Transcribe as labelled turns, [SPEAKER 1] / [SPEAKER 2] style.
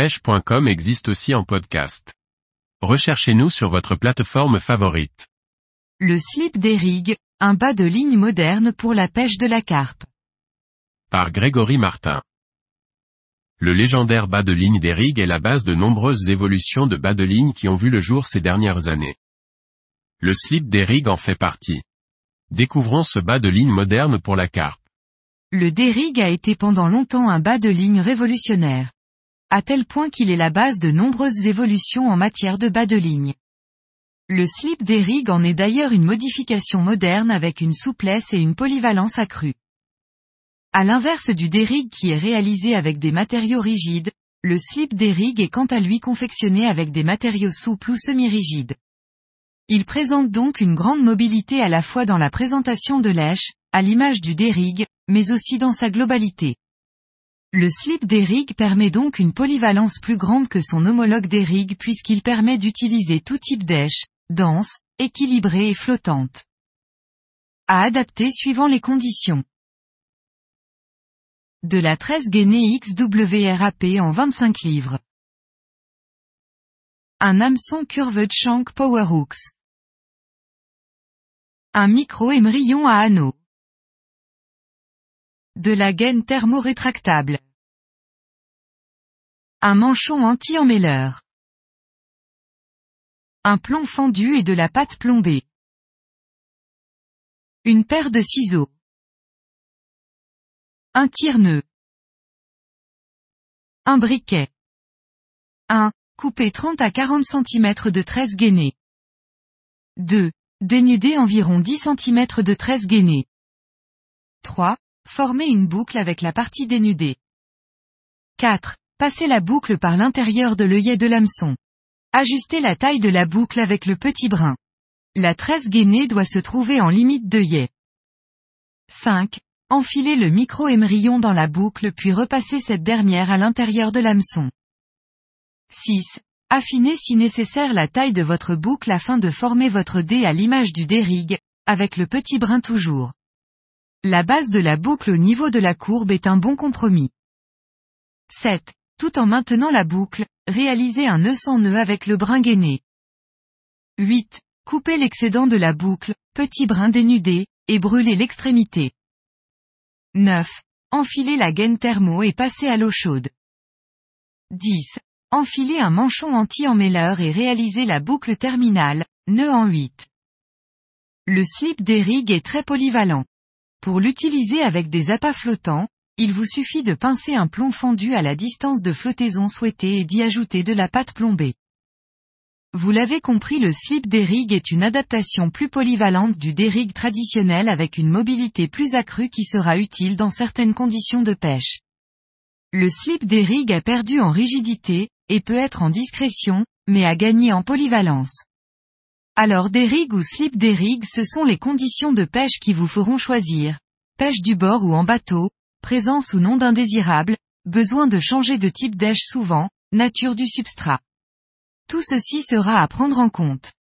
[SPEAKER 1] pêche.com existe aussi en podcast. Recherchez-nous sur votre plateforme favorite.
[SPEAKER 2] Le slip des rigues, un bas de ligne moderne pour la pêche de la carpe.
[SPEAKER 1] Par Grégory Martin. Le légendaire bas de ligne des rigues est la base de nombreuses évolutions de bas de ligne qui ont vu le jour ces dernières années. Le slip des rigues en fait partie. Découvrons ce bas de ligne moderne pour la carpe.
[SPEAKER 2] Le Derrig a été pendant longtemps un bas de ligne révolutionnaire. À tel point qu'il est la base de nombreuses évolutions en matière de bas de ligne. Le slip Derrig en est d'ailleurs une modification moderne avec une souplesse et une polyvalence accrue. À l'inverse du Derrig qui est réalisé avec des matériaux rigides, le slip Derrig est quant à lui confectionné avec des matériaux souples ou semi-rigides. Il présente donc une grande mobilité à la fois dans la présentation de l'èche, à l'image du Derrig, mais aussi dans sa globalité. Le slip Derrig permet donc une polyvalence plus grande que son homologue Derrig puisqu'il permet d'utiliser tout type d'èche, dense, équilibrée et flottante. À adapter suivant les conditions. De la 13 gainée XWRAP en 25 livres. Un hameçon curved shank Powerhooks. Un micro-émerillon à anneaux. De la gaine thermorétractable. Un manchon anti-emmêleur. Un plomb fendu et de la pâte plombée. Une paire de ciseaux. Un tire-nœud. Un briquet. 1. Couper 30 à 40 cm de tresse gainée. 2. Dénuder environ 10 cm de tresse gainée. 3. Former une boucle avec la partie dénudée. 4. Passer la boucle par l'intérieur de l'œillet de l'hameçon. Ajuster la taille de la boucle avec le petit brin. La tresse gainée doit se trouver en limite d'œillet. 5. Enfiler le micro-émerillon dans la boucle puis repasser cette dernière à l'intérieur de l'hameçon. 6. Affiner si nécessaire la taille de votre boucle afin de former votre dé à l'image du dérigue, avec le petit brin toujours. La base de la boucle au niveau de la courbe est un bon compromis. 7. Tout en maintenant la boucle, réalisez un nœud sans nœud avec le brin gainé. 8. Coupez l'excédent de la boucle, petit brin dénudé, et brûlez l'extrémité. 9. Enfilez la gaine thermo et passez à l'eau chaude. 10. Enfilez un manchon anti-emmêleur et réalisez la boucle terminale, nœud en 8. Le slip des rigues est très polyvalent. Pour l'utiliser avec des appâts flottants, il vous suffit de pincer un plomb fondu à la distance de flottaison souhaitée et d'y ajouter de la pâte plombée. Vous l'avez compris le slip d'Erig est une adaptation plus polyvalente du Derig traditionnel avec une mobilité plus accrue qui sera utile dans certaines conditions de pêche. Le slip d'Erig a perdu en rigidité, et peut être en discrétion, mais a gagné en polyvalence. Alors des rigs ou slip des rigs ce sont les conditions de pêche qui vous feront choisir. Pêche du bord ou en bateau, présence ou non d'indésirables, besoin de changer de type d'èche souvent, nature du substrat. Tout ceci sera à prendre en compte.